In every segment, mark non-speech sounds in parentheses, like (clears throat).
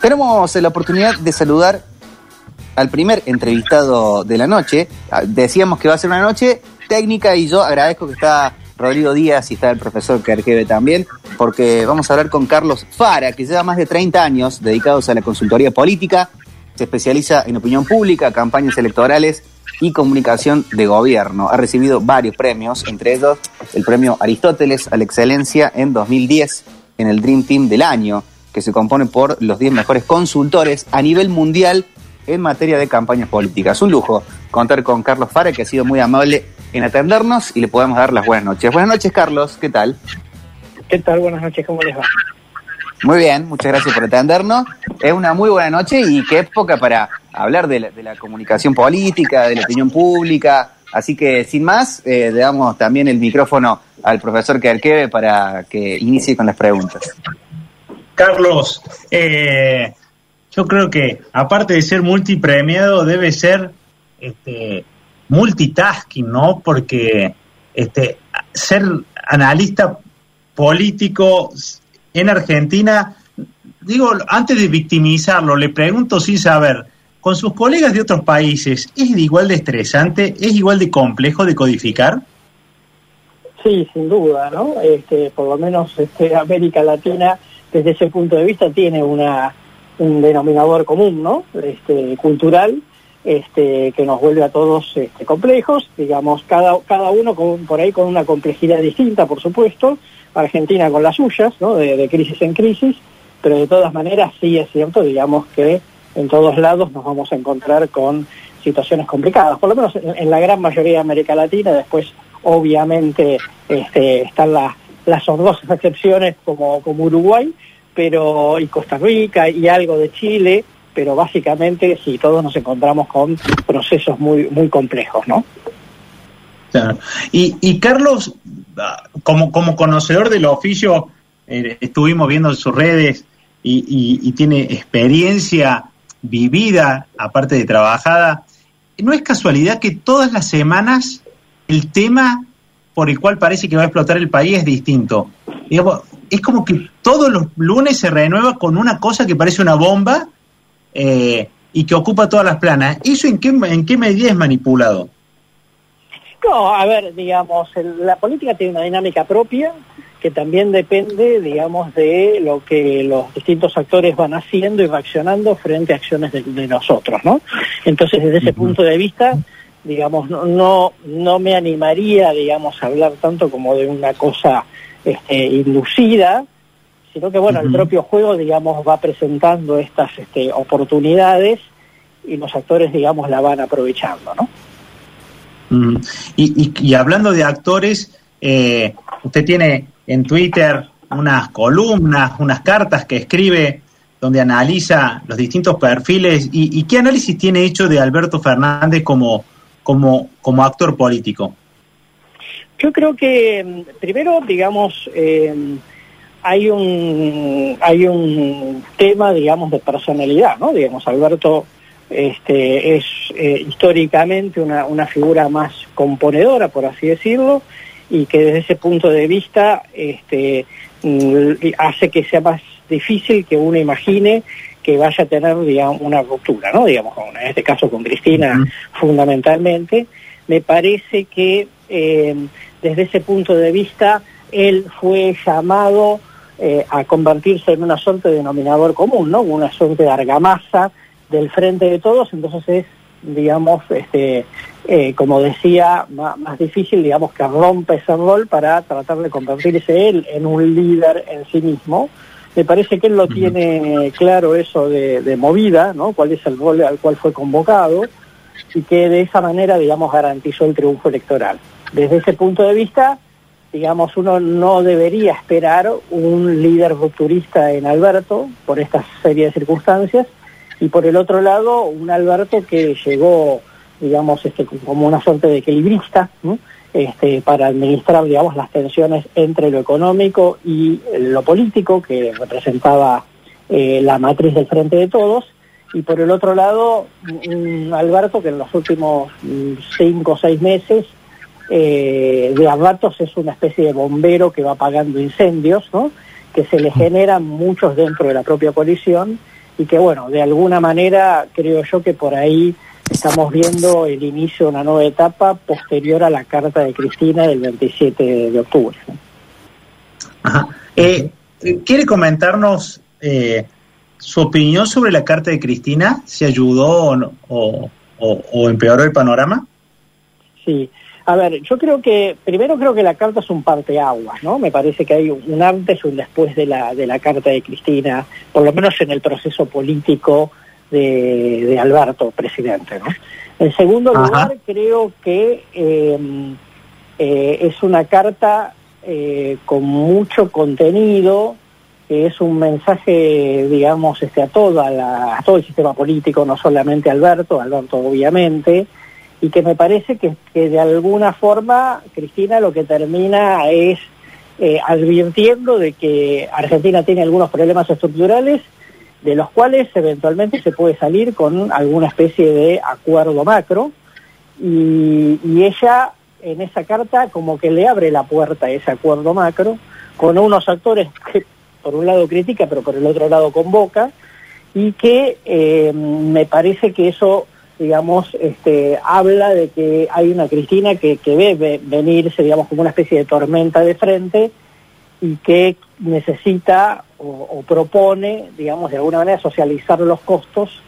Tenemos la oportunidad de saludar al primer entrevistado de la noche. Ah, decíamos que va a ser una noche técnica y yo agradezco que está Rodrigo Díaz y está el profesor Kerkeve también, porque vamos a hablar con Carlos Fara, que lleva más de 30 años dedicados a la consultoría política, se especializa en opinión pública, campañas electorales y comunicación de gobierno. Ha recibido varios premios, entre ellos el premio Aristóteles a la excelencia en 2010 en el Dream Team del año, que se compone por los 10 mejores consultores a nivel mundial en materia de campañas políticas. Un lujo contar con Carlos Fara, que ha sido muy amable en atendernos y le podemos dar las buenas noches. Buenas noches, Carlos, ¿qué tal? ¿Qué tal? Buenas noches, ¿cómo les va? Muy bien, muchas gracias por atendernos. Es una muy buena noche y qué época para hablar de la, comunicación política, de la opinión pública. Así que, sin más, eh, le damos también el micrófono al profesor Kerkeve para que inicie con las preguntas. Carlos, eh, yo creo que aparte de ser multipremiado, debe ser este, multitasking, ¿no? Porque este, ser analista político en Argentina, digo, antes de victimizarlo, le pregunto sin saber, con sus colegas de otros países, ¿es igual de estresante? ¿Es igual de complejo de codificar? Sí, sin duda, ¿no? Este, por lo menos este, América Latina, desde ese punto de vista, tiene una, un denominador común, ¿no? Este, cultural, este, que nos vuelve a todos este, complejos, digamos, cada, cada uno con, por ahí con una complejidad distinta, por supuesto, Argentina con las suyas, ¿no? de, crisis en crisis, pero de todas maneras sí es cierto, digamos, que en todos lados nos vamos a encontrar con situaciones complicadas, por lo menos en, la gran mayoría de América Latina, después obviamente este, están las, las hondosas excepciones como, como Uruguay, pero y Costa Rica y algo de Chile, pero básicamente sí, todos nos encontramos con procesos muy, muy complejos, ¿no? Y, y Carlos, como, como conocedor del oficio, eh, estuvimos viendo sus redes y, tiene experiencia vivida, aparte de trabajada. ¿No es casualidad que todas las semanas el tema por el cual parece que va a explotar el país es distinto? es como que todos los lunes se renueva con una cosa que parece una bomba eh, y que ocupa todas las planas. ¿Eso en qué, en qué medida es manipulado? No, a ver, digamos, la política tiene una dinámica propia que también depende, digamos, de lo que los distintos actores van haciendo y reaccionando frente a acciones de, nosotros, ¿no? Entonces, desde ese punto de vista, digamos, no, no, me animaría, digamos, a hablar tanto como de una cosa este, inducida, sino que, bueno, el propio juego, digamos, va presentando estas este, oportunidades y los actores, digamos, la van aprovechando, ¿no? Y, hablando de actores, eh, usted tiene en Twitter unas columnas, unas cartas que escribe donde analiza los distintos perfiles. ¿Y, qué análisis tiene hecho de Alberto Fernández como, como, como actor político? Yo creo que, mm, primero, digamos, eh, hay un hay un tema, digamos, de personalidad, ¿no? Digamos, Alberto este, es eh, históricamente una, una, figura más componedora, por así decirlo, y que desde ese punto de vista este, mm, hace que sea más difícil que uno imagine que vaya a tener digamos, una ruptura, ¿no? Digamos, en este caso con Cristina fundamentalmente. Me parece que eh, desde ese punto de vista él fue llamado eh, a convertirse en una suerte de denominador común, ¿no? Una suerte de argamasa del frente de todos, entonces es, digamos, este, eh, como decía, más, difícil, digamos, que rompe ese rol para tratar de convertirse él en un líder en sí mismo. Me parece que él lo tiene claro eso de, movida, ¿no? Cuál es el rol al cual fue convocado y que de esa manera, digamos, garantizó el triunfo electoral. Desde ese punto de vista, digamos, uno no debería esperar un líder rupturista en Alberto por esta serie de circunstancias, y por el otro lado un Alberto que llegó, digamos, este, como una suerte de equilibrista, este, para administrar, digamos, las tensiones entre lo económico y lo político, que representaba eh, la matriz del Frente de Todos, y por el otro lado, un Alberto que en los últimos mm, cinco o seis meses eh, de Alberto es una especie de bombero que va apagando incendios, ¿no? que se le generan muchos dentro de la propia coalición y que bueno, de alguna manera creo yo que por ahí estamos viendo el inicio de una nueva etapa posterior a la carta de Cristina del 27 de octubre. Ajá. Eh, ¿Quiere comentarnos eh, su opinión sobre la carta de Cristina? ¿Se ayudó o, o, empeoró el panorama? Sí. A ver, yo creo que, primero creo que la carta es un parteaguas, ¿no? Me parece que hay un antes y un después de la, de la carta de Cristina, por lo menos en el proceso político de, Alberto, presidente, ¿no? En segundo lugar, creo que em, eh, es una carta eh, con mucho contenido, que es un mensaje, digamos, este, a, toda la, a todo el sistema político, no solamente a Alberto, Alberto obviamente, y que me parece que, que de alguna forma Cristina lo que termina es eh, advirtiendo de que Argentina tiene algunos problemas estructurales de los cuales eventualmente se puede salir con alguna especie de acuerdo macro. Y, y ella en esa carta como que le abre la puerta a ese acuerdo macro con unos actores que por un lado critica pero por el otro lado convoca y que eh, me parece que eso digamos, este, habla de que hay una Cristina que, que ve venirse, digamos, como una especie de tormenta de frente y que necesita o, propone, digamos, de alguna manera socializar los costos,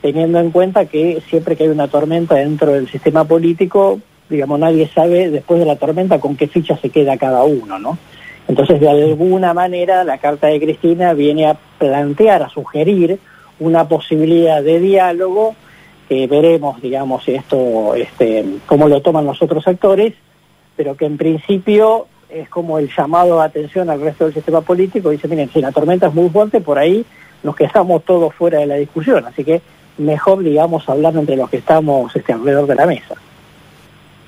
teniendo en cuenta que siempre que hay una tormenta dentro del sistema político, digamos, nadie sabe después de la tormenta con qué ficha se queda cada uno, ¿no? Entonces, de alguna manera, la carta de Cristina viene a plantear, a sugerir una posibilidad de diálogo veremos, digamos, esto, este, cómo lo toman los otros actores, pero que en principio es como el llamado a atención al resto del sistema político. Dice, miren, si la tormenta es muy fuerte, por ahí nos quedamos todos fuera de la discusión. Así que mejor, digamos, hablar entre los que estamos este, alrededor de la mesa.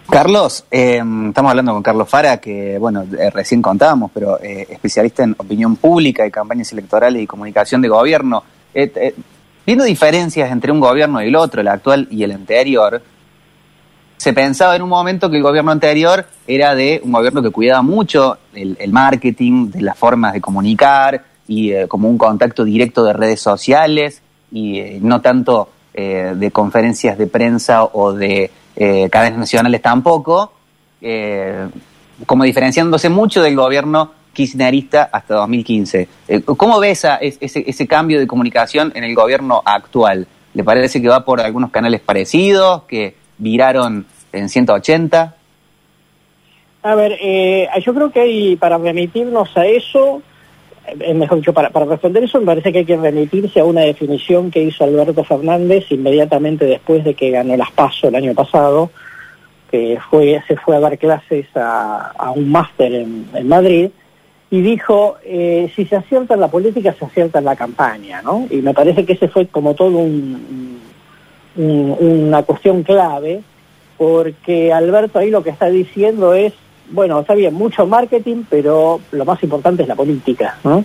Carlos, eh, estamos hablando con Carlos Fara, que, bueno, eh, recién contábamos, pero eh, especialista en opinión pública y campañas electorales y comunicación de gobierno. Viendo diferencias entre un gobierno y el otro, el actual y el anterior, se pensaba en un momento que el gobierno anterior era de un gobierno que cuidaba mucho el, marketing, de las formas de comunicar y eh, como un contacto directo de redes sociales y eh, no tanto eh, de conferencias de prensa o de cadenas nacionales tampoco, como diferenciándose mucho del gobierno kirchnerista hasta 2015. Eh, ¿Cómo ves ese, ese cambio de comunicación en el gobierno actual? ¿Le parece que va por algunos canales parecidos, que viraron en 180? A ver, eh, yo creo que hay, para remitirnos a eso, eh, mejor dicho, para, para responder eso, me parece que hay que remitirse a una definición que hizo Alberto Fernández inmediatamente después de que ganó las PASO el año pasado, que fue, se fue a dar clases a, un máster en, en Madrid, y dijo, eh, si se acierta en la política, se acierta en la campaña, ¿no? Y me parece que ese fue como todo un, una cuestión clave, porque Alberto ahí lo que está diciendo es, bueno, está bien, mucho marketing, pero lo más importante es la política, ¿no?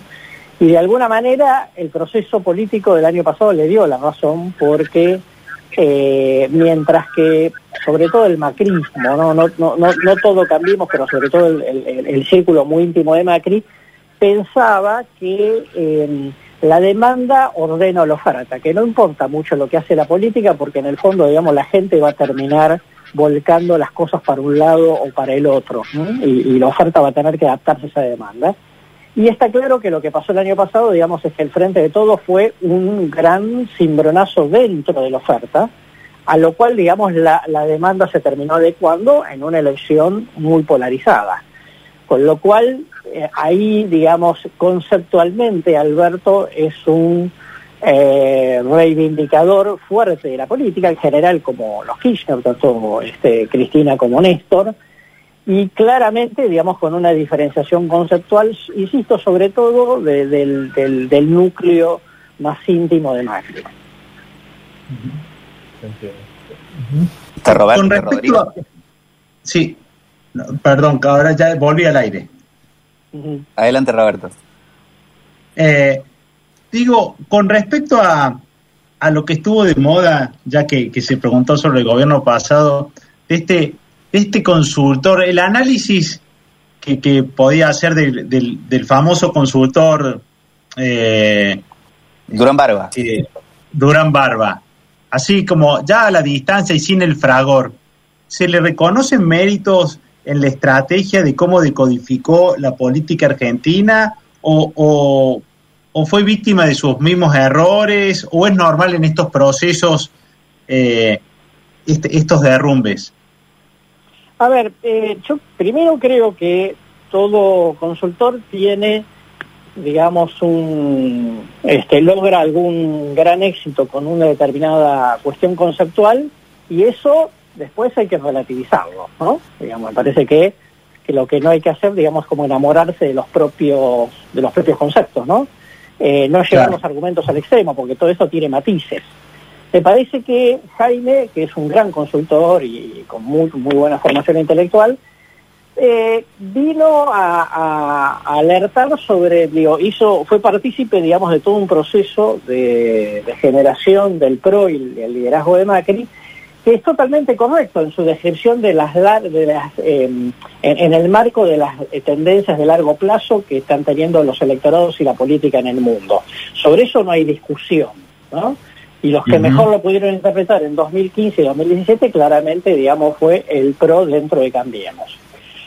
Y de alguna manera el proceso político del año pasado le dio la razón porque eh, mientras que sobre todo el macrismo, no, no, no, no, todo cambiemos, pero sobre todo el, círculo muy íntimo de Macri, pensaba que eh, la demanda ordena la oferta, que no importa mucho lo que hace la política, porque en el fondo, digamos, la gente va a terminar volcando las cosas para un lado o para el otro, y, y, la oferta va a tener que adaptarse a esa demanda. Y está claro que lo que pasó el año pasado, digamos, es que el frente de todo fue un gran cimbronazo dentro de la oferta, a lo cual, digamos, la, demanda se terminó adecuando en una elección muy polarizada. Con lo cual, eh, ahí, digamos, conceptualmente Alberto es un eh, reivindicador fuerte de la política en general, como los Kirchner, tanto este, Cristina como Néstor, y claramente, digamos, con una diferenciación conceptual, insisto, sobre todo del, del, núcleo más íntimo de Macri. Con respecto Sí, perdón, que ahora ya volví al aire. Adelante, Roberto. Eh, digo, con respecto a, a, lo que estuvo de moda, ya que, se preguntó sobre el gobierno pasado, este, este consultor, el análisis que, que podía hacer del, del, famoso consultor eh, Durán Barba. Durán Barba. Así como ya a la distancia y sin el fragor, ¿se le reconocen méritos en la estrategia de cómo decodificó la política argentina o, fue víctima de sus mismos errores o es normal en estos procesos eh, este, estos derrumbes? A ver, eh, yo primero creo que todo consultor tiene, digamos, un, este, logra algún gran éxito con una determinada cuestión conceptual y eso después hay que relativizarlo, ¿no? Digamos, me parece que, lo que no hay que hacer, digamos, es como enamorarse de los propios, de los propios conceptos, ¿no? Eh, no llevar los argumentos al extremo, porque todo eso tiene matices. Me parece que Jaime, que es un gran consultor y con muy, muy buena formación intelectual, eh, vino a, alertar sobre, digo, hizo, fue partícipe, digamos, de todo un proceso de, generación del PRO y el liderazgo de Macri, que es totalmente correcto en su descripción de las, de las em, en, el marco de las tendencias de largo plazo que están teniendo los electorados y la política en el mundo. Sobre eso no hay discusión, ¿no? Y los que mejor lo pudieron interpretar en 2015 y 2017 claramente, digamos, fue el PRO dentro de Cambiemos.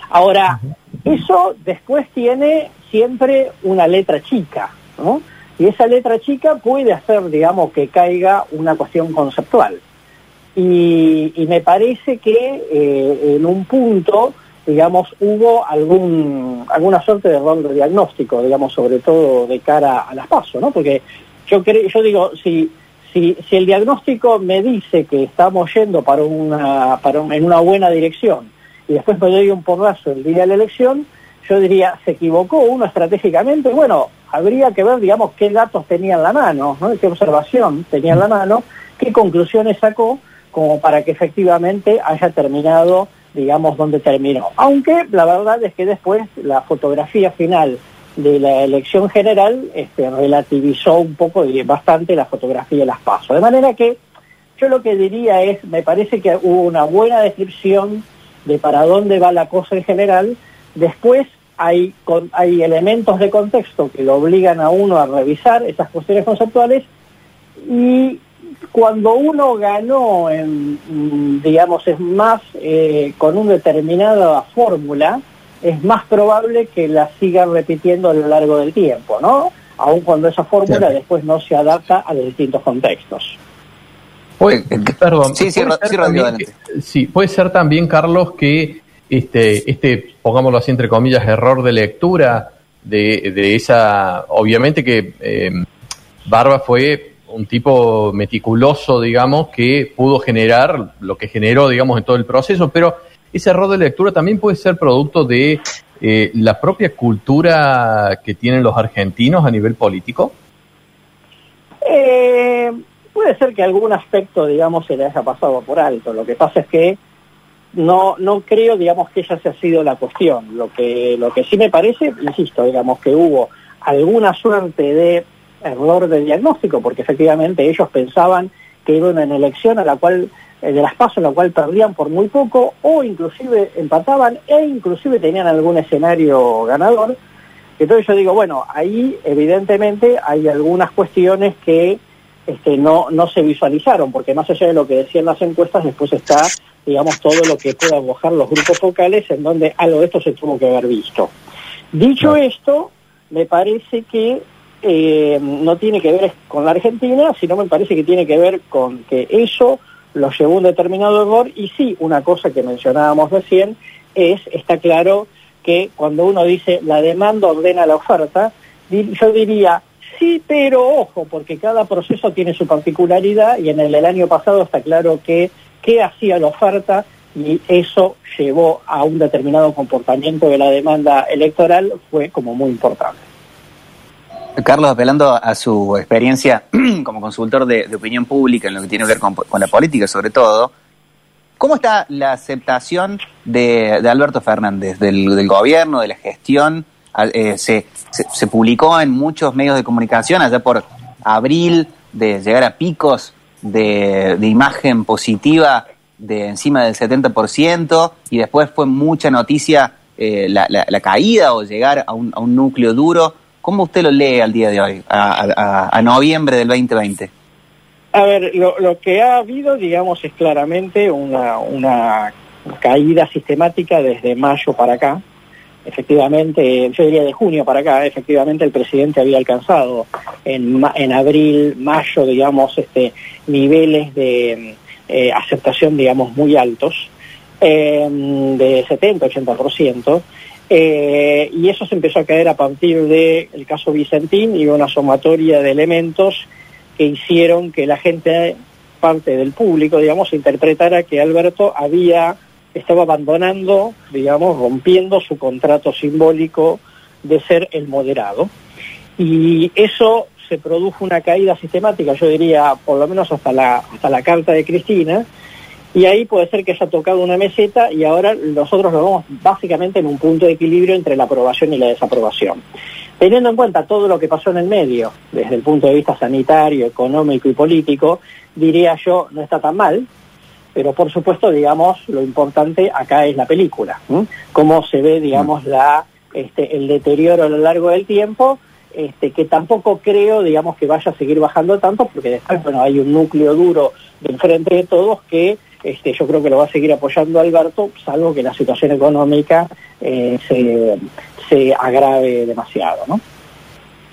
Ahora, eso después tiene siempre una letra chica, ¿no? Y esa letra chica puede hacer, digamos, que caiga una cuestión conceptual. Y, me parece que eh, en un punto, digamos, hubo algún, alguna suerte de error de diagnóstico, digamos, sobre todo de cara a las pasos, ¿no? Porque yo, creo, yo digo, si si, el diagnóstico me dice que estamos yendo para una, para en una buena dirección y después me doy un porrazo el día de la elección, yo diría, se equivocó uno estratégicamente, bueno, habría que ver, digamos, qué datos tenía en la mano, ¿no? qué observación tenía en la mano, qué conclusiones sacó como para que efectivamente haya terminado, digamos, donde terminó. Aunque la verdad es que después la fotografía final de la elección general este, relativizó un poco bastante la fotografía de las pasos. De manera que yo lo que diría es, me parece que hubo una buena descripción de para dónde va la cosa en general. Después hay, hay elementos de contexto que lo obligan a uno a revisar esas cuestiones conceptuales y cuando uno ganó, en, digamos, es más eh, con una determinada fórmula, es más probable que la sigan repitiendo a lo largo del tiempo, ¿no? Aun cuando esa fórmula después no se adapta a los distintos contextos. Puede, perdón, sí, sí, sí, puede ser también, Carlos, que este, este, pongámoslo así entre comillas, error de lectura de, de esa, obviamente que eh, Barba fue un tipo meticuloso, digamos, que pudo generar lo que generó, digamos, en todo el proceso, pero ese error de lectura también puede ser producto de eh, la propia cultura que tienen los argentinos a nivel político. Eh, puede ser que algún aspecto, digamos, se le haya pasado por alto. Lo que pasa es que no, no creo, digamos, que esa ha sido la cuestión. Lo que, lo que sí me parece, insisto, digamos, que hubo alguna suerte de error de diagnóstico, porque efectivamente ellos pensaban que iba una elección a la cual eh, de las pasos, en la cual perdían por muy poco, o inclusive empataban, e inclusive tenían algún escenario ganador. Entonces yo digo, bueno, ahí evidentemente hay algunas cuestiones que este, no, no se visualizaron, porque más allá de lo que decían las encuestas, después está, digamos, todo lo que puedan arrojar los grupos focales, en donde algo de esto se tuvo que haber visto. Dicho esto, me parece que eh, no tiene que ver con la Argentina, sino me parece que tiene que ver con que eso lo llevó un determinado error y sí, una cosa que mencionábamos recién es, está claro que cuando uno dice la demanda ordena la oferta, yo diría, sí, pero ojo, porque cada proceso tiene su particularidad y en el, año pasado está claro que qué hacía la oferta y eso llevó a un determinado comportamiento de la demanda electoral fue como muy importante. Carlos, apelando a su experiencia (clears throat) como consultor de, opinión pública en lo que tiene que ver con, la política sobre todo, ¿cómo está la aceptación de, Alberto Fernández, del, gobierno, de la gestión? Eh, se, publicó en muchos medios de comunicación allá por abril de llegar a picos de, imagen positiva de encima del 70% y después fue mucha noticia eh, la, caída o llegar a un núcleo duro ¿Cómo usted lo lee al día de hoy, a, noviembre del 2020? A ver, lo, que ha habido, digamos, es claramente una, una caída sistemática desde mayo para acá. Efectivamente, yo diría de junio para acá, efectivamente el presidente había alcanzado en, en abril, mayo, digamos, este, niveles de eh, aceptación, digamos, muy altos, eh, de 70-80%. Eh, y eso se empezó a caer a partir del caso Vicentín y una sumatoria de elementos que hicieron que la gente, parte del público, digamos, interpretara que Alberto había, estaba abandonando, digamos, rompiendo su contrato simbólico de ser el moderado. Y eso se produjo una caída sistemática, yo diría, por lo menos hasta la, hasta la carta de Cristina, y ahí puede ser que haya tocado una meseta y ahora nosotros lo vemos básicamente en un punto de equilibrio entre la aprobación y la desaprobación. Teniendo en cuenta todo lo que pasó en el medio, desde el punto de vista sanitario, económico y político, diría yo, no está tan mal, pero por supuesto, digamos, lo importante acá es la película, cómo se ve, digamos, la, este, el deterioro a lo largo del tiempo, este, que tampoco creo, digamos, que vaya a seguir bajando tanto, porque después, bueno, hay un núcleo duro del frente de todos que este, yo creo que lo va a seguir apoyando Alberto, salvo que la situación económica eh, se, agrave demasiado, ¿no?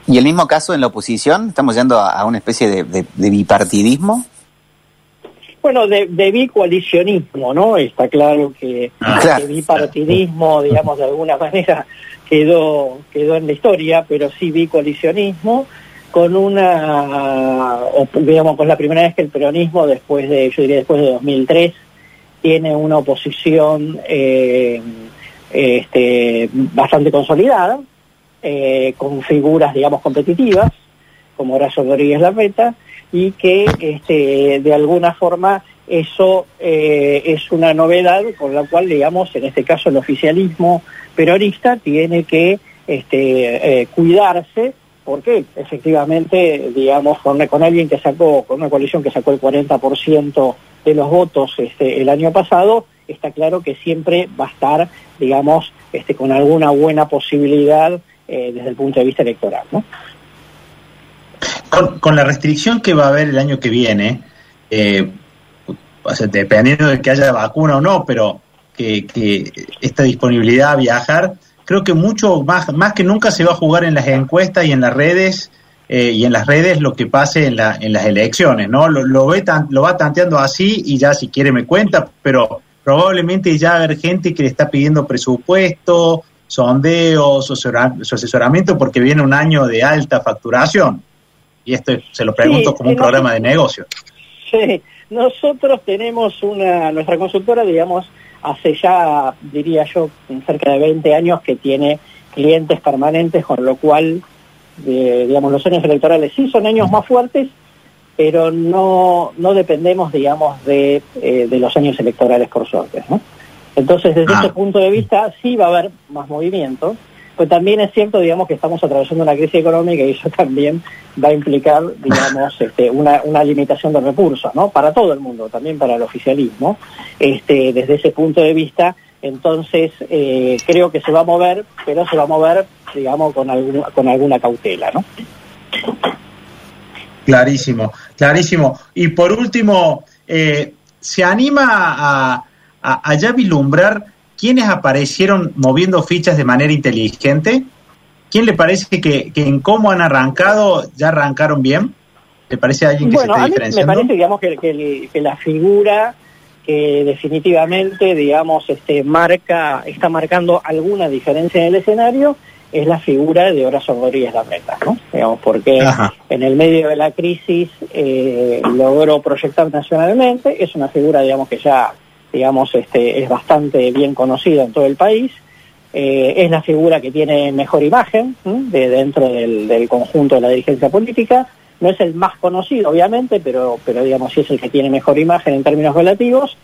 ¿Y el mismo caso en la oposición? ¿Estamos yendo a, una especie de, bipartidismo? Bueno, de, bicoalicionismo, ¿no? Está claro que, ah. el bipartidismo, digamos, de alguna (laughs) manera quedó, quedó en la historia, pero sí bicoalicionismo con una, digamos, pues la primera vez que el peronismo, después de, yo diría después de 2003, tiene una oposición eh, este, bastante consolidada, eh, con figuras, digamos, competitivas, como Horacio Rodríguez Larreta, y que este, de alguna forma eso eh, es una novedad con la cual, digamos, en este caso el oficialismo peronista tiene que este, cuidarse porque efectivamente, digamos, con, con, alguien que sacó, con una coalición que sacó el 40% de los votos este, el año pasado, está claro que siempre va a estar, digamos, este, con alguna buena posibilidad eh, desde el punto de vista electoral. ¿no? Con, la restricción que va a haber el año que viene, eh, dependiendo de que haya vacuna o no, pero que, que esta disponibilidad a viajar creo que mucho más, más que nunca se va a jugar en las encuestas y en las redes eh, y en las redes lo que pase en, la, en las elecciones, ¿no? Lo, lo, ve lo va tanteando así y ya si quiere me cuenta, pero probablemente ya va a haber gente que le está pidiendo presupuesto, sondeos, su asesoramiento porque viene un año de alta facturación. Y esto se lo pregunto como un programa de negocio. Sí, nosotros tenemos una, nuestra consultora, digamos, hace ya, diría yo, cerca de 20 años que tiene clientes permanentes, con lo cual, eh, digamos, los años electorales sí son años más fuertes, pero no, no dependemos, digamos, de, eh, de los años electorales, por suerte. ¿no? Entonces, desde ah. ese punto de vista, sí va a haber más movimiento, pues también es cierto, digamos, que estamos atravesando una crisis económica y eso (laughs) también va a implicar, digamos, este, una, una limitación de recursos, ¿no? Para todo el mundo, también para el oficialismo. Este, desde ese punto de vista, entonces eh, creo que se va a mover, pero se va a mover, digamos, con, algún, con alguna cautela, ¿no? Clarísimo, clarísimo. Y por último, eh, ¿se anima a, a, a ya vislumbrar quiénes aparecieron moviendo fichas de manera inteligente? ¿Quién le parece que, en cómo han arrancado ya arrancaron bien? ¿Le parece a alguien que se esté diferenciando? Me parece, digamos, que, que, la figura que definitivamente, digamos, este, marca, está marcando alguna diferencia en el escenario es la figura de Horacio Rodríguez Larreta, ¿no? Digamos, porque en el medio de la crisis eh, logró proyectar nacionalmente, es una figura, digamos, que ya digamos, este, es bastante bien conocida en todo el país. Eh, es la figura que tiene mejor imagen de dentro del, conjunto de la dirigencia política. No es el más conocido, obviamente, pero, pero digamos sí es el que tiene mejor imagen en términos relativos.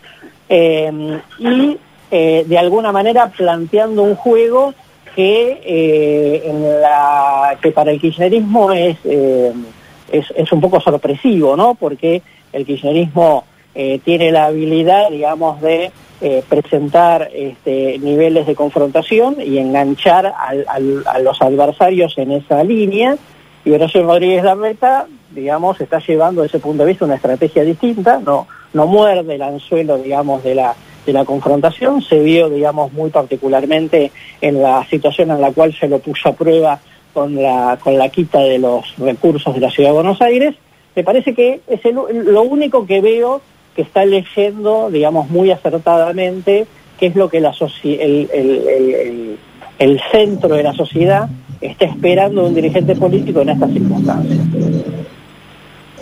Eh, y eh, de alguna manera planteando un juego que, en la, que para el kirchnerismo es, es, es un poco sorpresivo, ¿no? Porque el kirchnerismo eh, tiene la habilidad, digamos, de eh, presentar este, niveles de confrontación y enganchar a los adversarios en esa línea. Y Horacio Rodríguez Larreta, digamos, está llevando desde ese punto de vista una estrategia distinta, no, no muerde el anzuelo, digamos, de la, de la confrontación, se vio, digamos, muy particularmente en la situación en la cual se lo puso a prueba con la, con la quita de los recursos de la Ciudad de Buenos Aires. Me parece que es lo único que veo que está leyendo, digamos, muy acertadamente qué es lo que la el, el, el, centro de la sociedad está esperando de un dirigente político en estas circunstancias.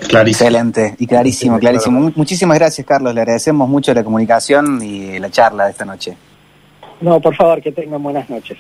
Excelente y clarísimo, clarísimo. Muchísimas gracias, Carlos. Le agradecemos mucho la comunicación y la charla de esta noche. No, por favor, que tengan buenas noches.